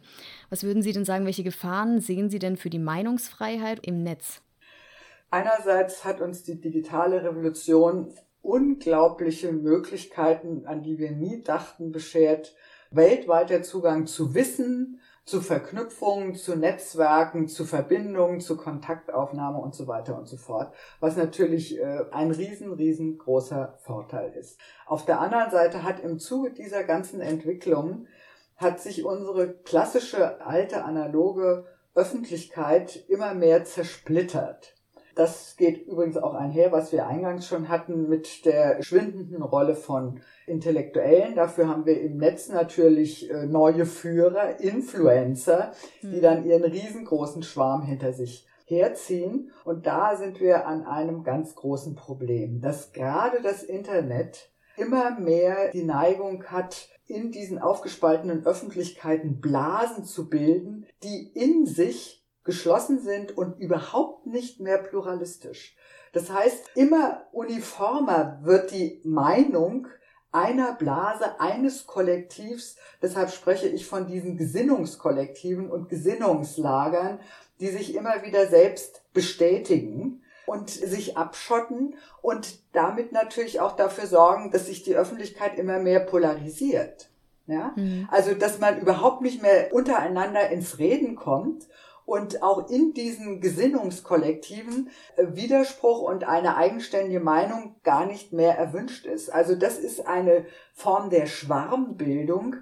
Was würden Sie denn sagen, welche Gefahren sehen Sie denn für die Meinungsfreiheit im Netz? Einerseits hat uns die digitale Revolution unglaubliche Möglichkeiten, an die wir nie dachten, beschert. Weltweiter Zugang zu Wissen, zu Verknüpfungen, zu Netzwerken, zu Verbindungen, zu Kontaktaufnahme und so weiter und so fort, was natürlich äh, ein riesen, riesengroßer Vorteil ist. Auf der anderen Seite hat im Zuge dieser ganzen Entwicklung hat sich unsere klassische alte analoge Öffentlichkeit immer mehr zersplittert. Das geht übrigens auch einher, was wir eingangs schon hatten mit der schwindenden Rolle von Intellektuellen. Dafür haben wir im Netz natürlich äh, neue Führer, Influencer, die hm. dann ihren riesengroßen Schwarm hinter sich herziehen. Und da sind wir an einem ganz großen Problem, dass gerade das Internet immer mehr die Neigung hat, in diesen aufgespaltenen Öffentlichkeiten Blasen zu bilden, die in sich geschlossen sind und überhaupt nicht mehr pluralistisch. Das heißt, immer uniformer wird die Meinung einer Blase, eines Kollektivs. Deshalb spreche ich von diesen Gesinnungskollektiven und Gesinnungslagern, die sich immer wieder selbst bestätigen und sich abschotten und damit natürlich auch dafür sorgen, dass sich die Öffentlichkeit immer mehr polarisiert. Ja? Mhm. Also, dass man überhaupt nicht mehr untereinander ins Reden kommt und auch in diesen Gesinnungskollektiven äh, Widerspruch und eine eigenständige Meinung gar nicht mehr erwünscht ist. Also das ist eine Form der Schwarmbildung,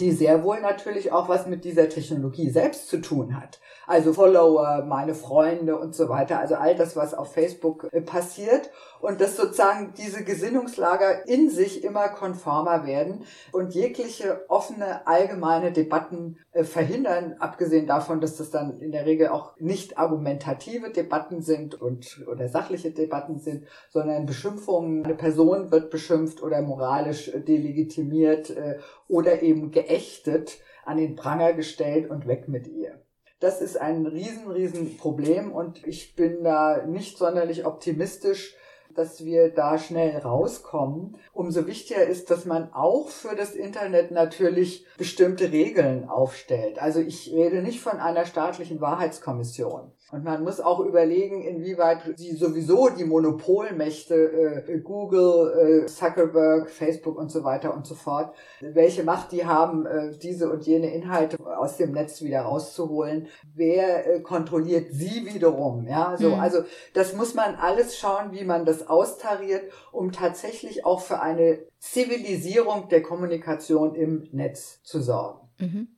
die sehr wohl natürlich auch was mit dieser Technologie selbst zu tun hat. also Follower, meine Freunde und so weiter, also all das, was auf Facebook äh, passiert. Und dass sozusagen diese Gesinnungslager in sich immer konformer werden und jegliche offene allgemeine Debatten äh, verhindern, abgesehen davon, dass das dann in der Regel auch nicht argumentative Debatten sind und oder sachliche Debatten sind, sondern Beschimpfungen, eine Person wird beschimpft oder moralisch delegitimiert äh, oder eben geächtet, an den Pranger gestellt und weg mit ihr. Das ist ein riesen, riesen Problem und ich bin da nicht sonderlich optimistisch, dass wir da schnell rauskommen. Umso wichtiger ist, dass man auch für das Internet natürlich bestimmte Regeln aufstellt. Also ich rede nicht von einer staatlichen Wahrheitskommission. Und man muss auch überlegen, inwieweit sie sowieso die Monopolmächte äh, Google, äh, Zuckerberg, Facebook und so weiter und so fort, welche Macht die haben, äh, diese und jene Inhalte aus dem Netz wieder rauszuholen. Wer äh, kontrolliert sie wiederum? Ja, so, mhm. also das muss man alles schauen, wie man das austariert, um tatsächlich auch für eine Zivilisierung der Kommunikation im Netz zu sorgen. Mhm.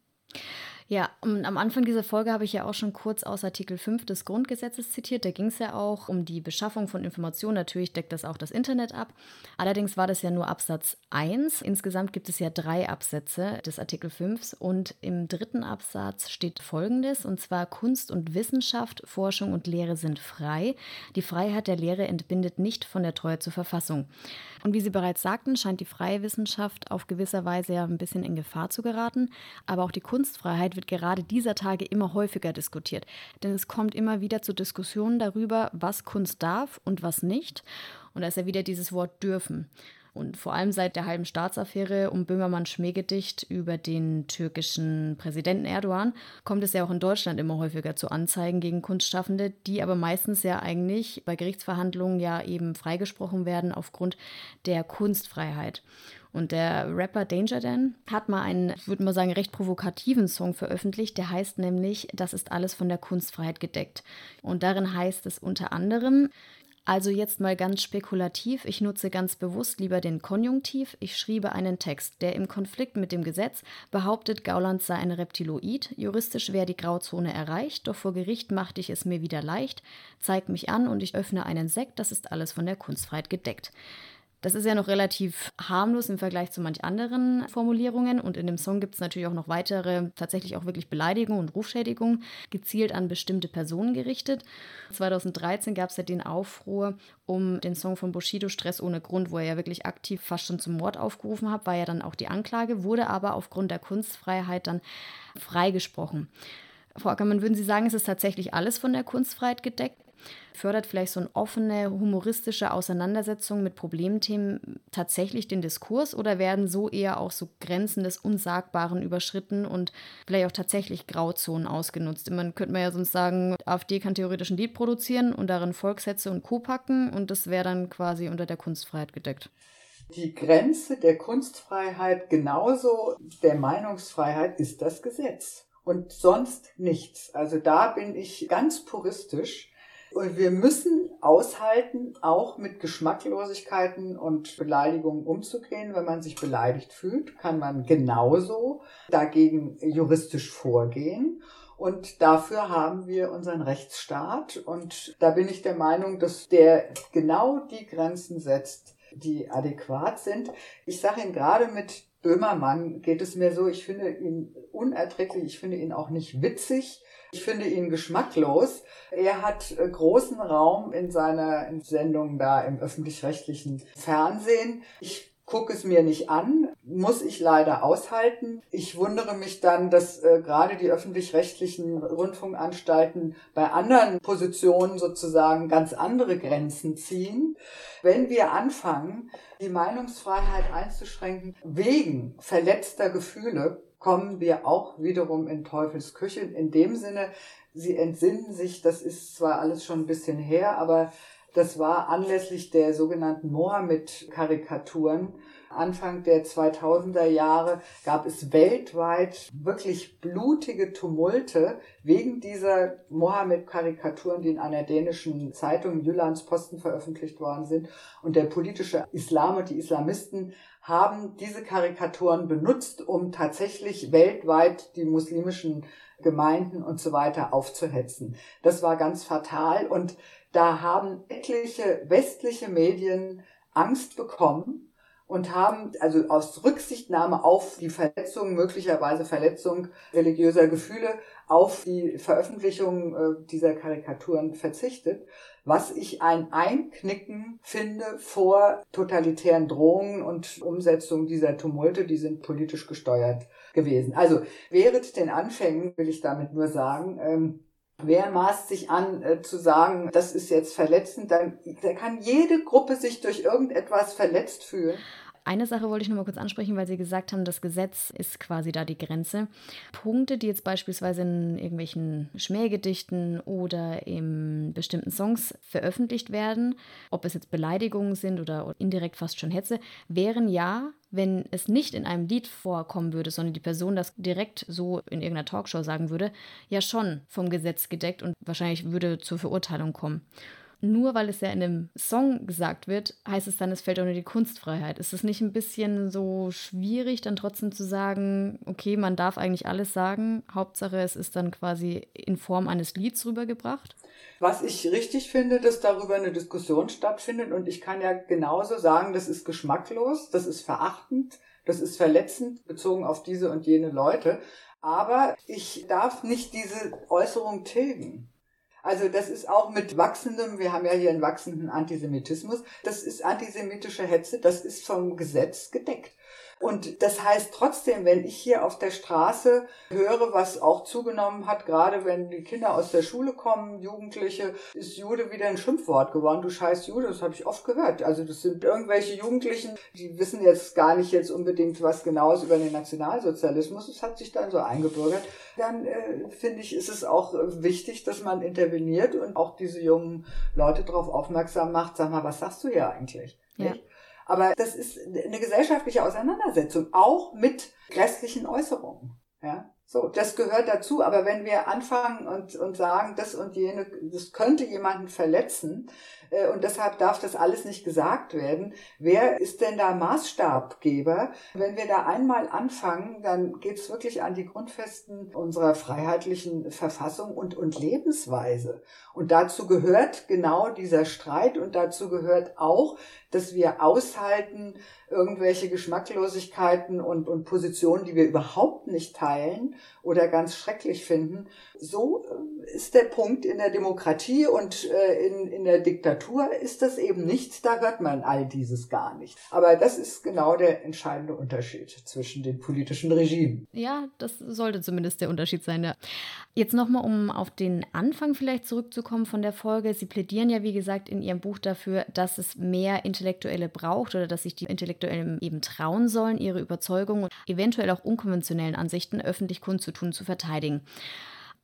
Ja, und am Anfang dieser Folge habe ich ja auch schon kurz aus Artikel 5 des Grundgesetzes zitiert. Da ging es ja auch um die Beschaffung von Informationen. Natürlich deckt das auch das Internet ab. Allerdings war das ja nur Absatz 1. Insgesamt gibt es ja drei Absätze des Artikel 5 und im dritten Absatz steht folgendes, und zwar Kunst und Wissenschaft, Forschung und Lehre sind frei. Die Freiheit der Lehre entbindet nicht von der Treue zur Verfassung. Und wie Sie bereits sagten, scheint die freie Wissenschaft auf gewisser Weise ja ein bisschen in Gefahr zu geraten. Aber auch die Kunstfreiheit wird gerade dieser Tage immer häufiger diskutiert. Denn es kommt immer wieder zu Diskussionen darüber, was Kunst darf und was nicht. Und da ist ja wieder dieses Wort dürfen. Und vor allem seit der halben Staatsaffäre um Böhmermanns Schmähgedicht über den türkischen Präsidenten Erdogan kommt es ja auch in Deutschland immer häufiger zu Anzeigen gegen Kunstschaffende, die aber meistens ja eigentlich bei Gerichtsverhandlungen ja eben freigesprochen werden aufgrund der Kunstfreiheit. Und der Rapper Danger Dan hat mal einen, würde mal sagen, recht provokativen Song veröffentlicht. Der heißt nämlich, das ist alles von der Kunstfreiheit gedeckt. Und darin heißt es unter anderem, also jetzt mal ganz spekulativ, ich nutze ganz bewusst lieber den Konjunktiv. Ich schriebe einen Text, der im Konflikt mit dem Gesetz behauptet, Gauland sei ein Reptiloid. Juristisch wäre die Grauzone erreicht, doch vor Gericht machte ich es mir wieder leicht. Zeig mich an und ich öffne einen Sekt, das ist alles von der Kunstfreiheit gedeckt. Das ist ja noch relativ harmlos im Vergleich zu manch anderen Formulierungen. Und in dem Song gibt es natürlich auch noch weitere, tatsächlich auch wirklich Beleidigungen und Rufschädigungen, gezielt an bestimmte Personen gerichtet. 2013 gab es ja den Aufruhr um den Song von Bushido Stress ohne Grund, wo er ja wirklich aktiv fast schon zum Mord aufgerufen hat, war ja dann auch die Anklage, wurde aber aufgrund der Kunstfreiheit dann freigesprochen. Frau Ackermann, würden Sie sagen, es ist tatsächlich alles von der Kunstfreiheit gedeckt? Fördert vielleicht so eine offene, humoristische Auseinandersetzung mit Problemthemen tatsächlich den Diskurs oder werden so eher auch so Grenzen des Unsagbaren überschritten und vielleicht auch tatsächlich Grauzonen ausgenutzt? Man könnte man ja sonst sagen, AfD kann theoretisch ein Lied produzieren und darin Volkssätze und Co. packen und das wäre dann quasi unter der Kunstfreiheit gedeckt die Grenze der Kunstfreiheit genauso der Meinungsfreiheit ist das Gesetz und sonst nichts. Also da bin ich ganz puristisch. Und wir müssen aushalten, auch mit Geschmacklosigkeiten und Beleidigungen umzugehen. Wenn man sich beleidigt fühlt, kann man genauso dagegen juristisch vorgehen. Und dafür haben wir unseren Rechtsstaat. Und da bin ich der Meinung, dass der genau die Grenzen setzt, die adäquat sind. Ich sage Ihnen gerade mit Böhmermann geht es mir so, ich finde ihn unerträglich, ich finde ihn auch nicht witzig. Ich finde ihn geschmacklos. Er hat äh, großen Raum in seiner Sendung da im öffentlich-rechtlichen Fernsehen. Ich gucke es mir nicht an, muss ich leider aushalten. Ich wundere mich dann, dass äh, gerade die öffentlich-rechtlichen Rundfunkanstalten bei anderen Positionen sozusagen ganz andere Grenzen ziehen. Wenn wir anfangen, die Meinungsfreiheit einzuschränken wegen verletzter Gefühle, kommen wir auch wiederum in Teufels Küche. In dem Sinne, sie entsinnen sich, das ist zwar alles schon ein bisschen her, aber Das war anlässlich der sogenannten Mohammed-Karikaturen. Anfang der 2000er Jahre gab es weltweit wirklich blutige Tumulte wegen dieser Mohammed-Karikaturen, die in einer dänischen Zeitung, Jyllands Posten, veröffentlicht worden sind. Und der politische Islam und die Islamisten haben diese Karikaturen benutzt, um tatsächlich weltweit die muslimischen Gemeinden und so weiter aufzuhetzen. Das war ganz fatal und da haben etliche westliche Medien Angst bekommen und haben also aus Rücksichtnahme auf die Verletzung, möglicherweise Verletzung religiöser Gefühle, auf die Veröffentlichung äh, dieser Karikaturen verzichtet, was ich ein Einknicken finde vor totalitären Drohungen und Umsetzung dieser Tumulte, die sind politisch gesteuert gewesen. Also während den Anfängen will ich damit nur sagen, ähm, Wer maßt sich an äh, zu sagen, das ist jetzt verletzend, dann, dann kann jede Gruppe sich durch irgendetwas verletzt fühlen. Eine Sache wollte ich noch mal kurz ansprechen, weil Sie gesagt haben, das Gesetz ist quasi da die Grenze. Punkte, die jetzt beispielsweise in irgendwelchen Schmähgedichten oder in bestimmten Songs veröffentlicht werden, ob es jetzt Beleidigungen sind oder indirekt fast schon Hetze, wären ja wenn es nicht in einem Lied vorkommen würde, sondern die Person das direkt so in irgendeiner Talkshow sagen würde, ja schon vom Gesetz gedeckt und wahrscheinlich würde zur Verurteilung kommen nur weil es ja in einem Song gesagt wird, heißt es dann, es fällt unter die Kunstfreiheit. Ist es nicht ein bisschen so schwierig, dann trotzdem zu sagen, okay, man darf eigentlich alles sagen, Hauptsache es ist dann quasi in Form eines Lieds rübergebracht? Was ich richtig finde, dass darüber eine Diskussion stattfindet und ich kann ja genauso sagen, das ist geschmacklos, das ist verachtend, das ist verletzend bezogen auf diese und jene Leute. Aber ich darf nicht diese Äußerung tilgen. Also das ist auch mit wachsendem, wir haben ja hier einen wachsenden Antisemitismus, das ist antisemitische Hetze, das ist vom Gesetz gedeckt. Und das heißt trotzdem, wenn ich hier auf der Straße höre, was auch zugenommen hat, gerade wenn die Kinder aus der Schule kommen, Jugendliche, ist Jude wieder ein Schimpfwort geworden. Du scheiß Jude, das habe ich oft gehört. Also das sind irgendwelche Jugendlichen, die wissen jetzt gar nicht jetzt unbedingt was Genaues über den Nationalsozialismus. Es hat sich dann so eingebürgert. Dann äh, finde ich, ist es auch wichtig, dass man interveniert und auch diese jungen Leute darauf aufmerksam macht. Sag mal, was sagst du hier eigentlich? Ja. Nicht? Aber das ist eine gesellschaftliche Auseinandersetzung, auch mit grässlichen Äußerungen. Ja, so, das gehört dazu. Aber wenn wir anfangen und, und sagen, das und jene, das könnte jemanden verletzen, und deshalb darf das alles nicht gesagt werden. Wer ist denn da Maßstabgeber? Wenn wir da einmal anfangen, dann geht's wirklich an die Grundfesten unserer freiheitlichen Verfassung und, und Lebensweise. Und dazu gehört genau dieser Streit und dazu gehört auch, dass wir aushalten irgendwelche Geschmacklosigkeiten und, und Positionen, die wir überhaupt nicht teilen oder ganz schrecklich finden. So äh, ist der Punkt in der Demokratie und äh, in, in der Diktatur ist das eben nicht. Da hört man all dieses gar nicht. Aber das ist genau der entscheidende Unterschied zwischen den politischen Regimen. Ja, das sollte zumindest der Unterschied sein. Ja. Jetzt nochmal, um auf den Anfang vielleicht zurückzukommen von der Folge. Sie plädieren ja, wie gesagt, in Ihrem Buch dafür, dass es mehr Intellektuelle braucht oder dass sich die Intellektuellen eben trauen sollen, ihre Überzeugungen und eventuell auch unkonventionellen Ansichten öffentlich kundzutun, zu verteidigen.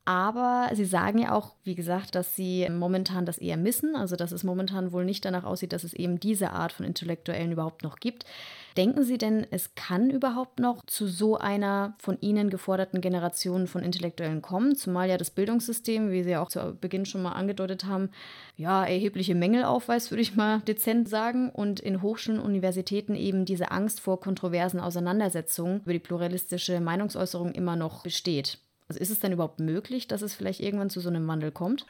Aber sie sagen ja auch, wie gesagt, dass sie momentan das eher missen, also dass es momentan wohl nicht danach aussieht, dass es eben diese Art von Intellektuellen überhaupt noch gibt. Denken Sie denn, es kann überhaupt noch zu so einer von Ihnen geforderten Generation von Intellektuellen kommen, zumal ja das Bildungssystem, wie Sie ja auch zu Beginn schon mal angedeutet haben, ja, erhebliche Mängel aufweist, würde ich mal [laughs] dezent sagen, und in Hochschulen und Universitäten eben diese Angst vor kontroversen Auseinandersetzungen über die pluralistische Meinungsäußerung immer noch besteht. Also ist es denn überhaupt möglich, dass es vielleicht irgendwann zu so einem Wandel kommt?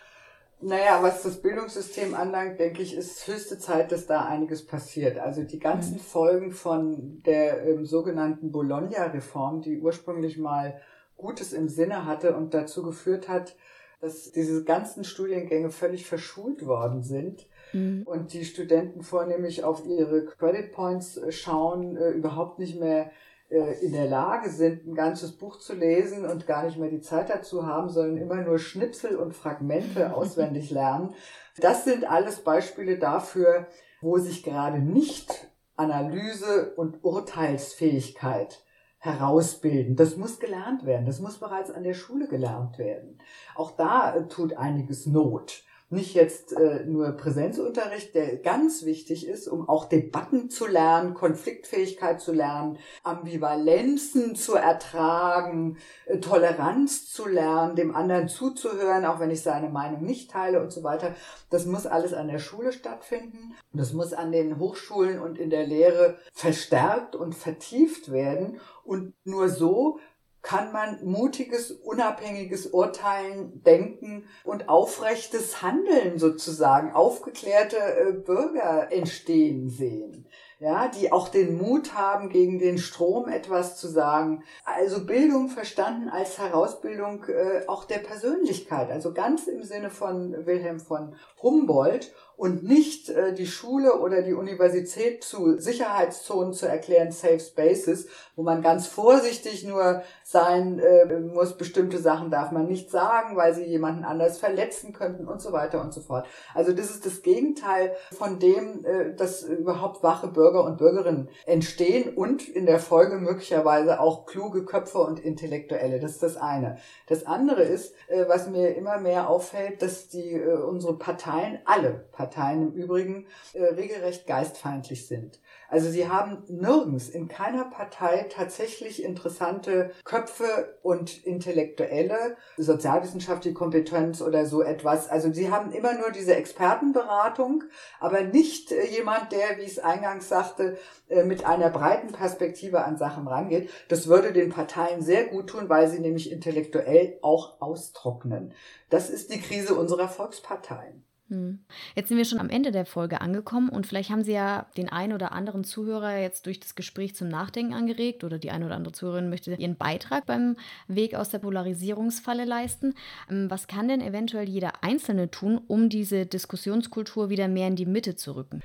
Naja, was das Bildungssystem anlangt, denke ich, ist höchste Zeit, dass da einiges passiert. Also die ganzen mhm. Folgen von der ähm, sogenannten Bologna-Reform, die ursprünglich mal Gutes im Sinne hatte und dazu geführt hat, dass diese ganzen Studiengänge völlig verschult worden sind mhm. und die Studenten vornehmlich auf ihre Credit Points äh, schauen, äh, überhaupt nicht mehr in der Lage sind, ein ganzes Buch zu lesen und gar nicht mehr die Zeit dazu haben, sondern immer nur Schnipsel und Fragmente [laughs] auswendig lernen. Das sind alles Beispiele dafür, wo sich gerade nicht Analyse und Urteilsfähigkeit herausbilden. Das muss gelernt werden. Das muss bereits an der Schule gelernt werden. Auch da tut einiges Not. Nicht jetzt äh, nur Präsenzunterricht, der ganz wichtig ist, um auch Debatten zu lernen, Konfliktfähigkeit zu lernen, Ambivalenzen zu ertragen, äh, Toleranz zu lernen, dem anderen zuzuhören, auch wenn ich seine Meinung nicht teile und so weiter. Das muss alles an der Schule stattfinden. Das muss an den Hochschulen und in der Lehre verstärkt und vertieft werden. Und nur so kann man mutiges, unabhängiges Urteilen, Denken und aufrechtes Handeln sozusagen, aufgeklärte äh, Bürger entstehen sehen. Ja, die auch den Mut haben, gegen den Strom etwas zu sagen. Also Bildung verstanden als Herausbildung äh, auch der Persönlichkeit, also ganz im Sinne von Wilhelm von Humboldt und nicht äh, die Schule oder die Universität zu Sicherheitszonen zu erklären, Safe Spaces, wo man ganz vorsichtig nur sein äh, muss, bestimmte Sachen darf man nicht sagen, weil sie jemanden anders verletzen könnten und so weiter und so fort. Also das ist das Gegenteil von dem, äh, dass überhaupt wache Bürger und Bürgerinnen entstehen und in der Folge möglicherweise auch kluge Köpfe und Intellektuelle. Das ist das eine. Das andere ist, äh, was mir immer mehr auffällt, dass die äh, unsere Parteien, alle Parteien, Parteien im Übrigen äh, regelrecht geistfeindlich sind. Also sie haben nirgends in keiner Partei tatsächlich interessante Köpfe und intellektuelle, sozialwissenschaftliche Kompetenz oder so etwas. Also sie haben immer nur diese Expertenberatung, aber nicht äh, jemand, der, wie ich es eingangs sagte, äh, mit einer breiten Perspektive an Sachen rangeht. Das würde den Parteien sehr gut tun, weil sie nämlich intellektuell auch austrocknen. Das ist die Krise unserer Volksparteien. Hm. Jetzt sind wir schon am Ende der Folge angekommen und vielleicht haben Sie ja den einen oder anderen Zuhörer jetzt durch das Gespräch zum Nachdenken angeregt oder die eine oder andere Zuhörerin möchte ihren Beitrag beim Weg aus der Polarisierungsfalle leisten. Ähm, was kann denn eventuell jeder Einzelne tun, um diese Diskussionskultur wieder mehr in die Mitte zu rücken?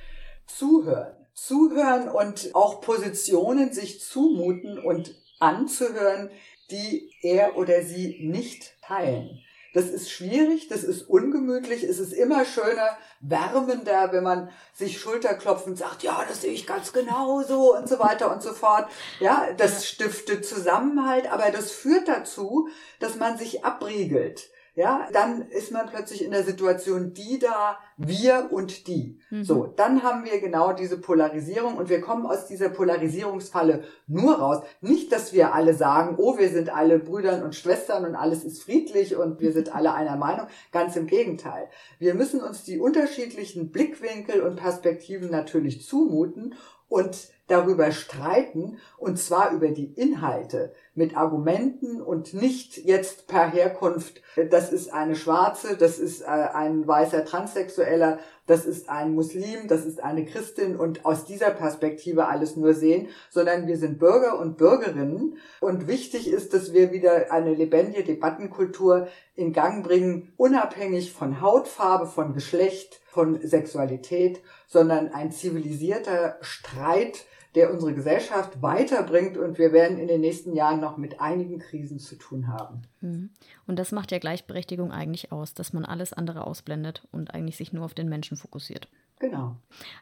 Zuhören. Zuhören und auch Positionen sich zumuten und anzuhören, die er oder sie nicht teilen. Das ist schwierig, das ist ungemütlich, es ist immer schöner, wärmender, wenn man sich Schulterklopfend sagt, ja, das sehe ich ganz genau so und so weiter und so fort. Ja, das stiftet Zusammenhalt, aber das führt dazu, dass man sich abriegelt ja, dann ist man plötzlich in der Situation, die da, wir und die. Mhm. So, dann haben wir genau diese Polarisierung und wir kommen aus dieser Polarisierungsfalle nur raus. Nicht, dass wir alle sagen, oh, wir sind alle Brüdern und Schwestern und alles ist friedlich und wir sind alle einer Meinung. Ganz im Gegenteil. Wir müssen uns die unterschiedlichen Blickwinkel und Perspektiven natürlich zumuten und darüber streiten, und zwar über die Inhalte mit Argumenten und nicht jetzt per Herkunft, das ist eine Schwarze, das ist äh, ein weißer Transsexueller, das ist ein Muslim, das ist eine Christin und aus dieser Perspektive alles nur sehen, sondern wir sind Bürger und Bürgerinnen. Und wichtig ist, dass wir wieder eine lebendige Debattenkultur in Gang bringen, unabhängig von Hautfarbe, von Geschlecht, von Sexualität, sondern ein zivilisierter Streit der unsere Gesellschaft weiterbringt und wir werden in den nächsten Jahren noch mit einigen Krisen zu tun haben. Mhm. Und das macht ja Gleichberechtigung eigentlich aus, dass man alles andere ausblendet und eigentlich sich nur auf den Menschen fokussiert. Genau.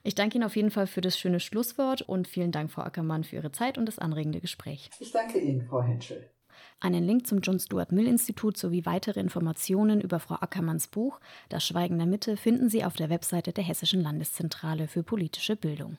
Ich danke Ihnen auf jeden Fall für das schöne Schlusswort und vielen Dank, Frau Ackermann, für Ihre Zeit und das anregende Gespräch. Ich danke Ihnen, Frau Henschel. Einen Link zum John Stuart Mill Institut sowie weitere Informationen über Frau Ackermanns Buch Das Schweigen der Mitte finden Sie auf der Webseite der Hessischen Landeszentrale für politische Bildung.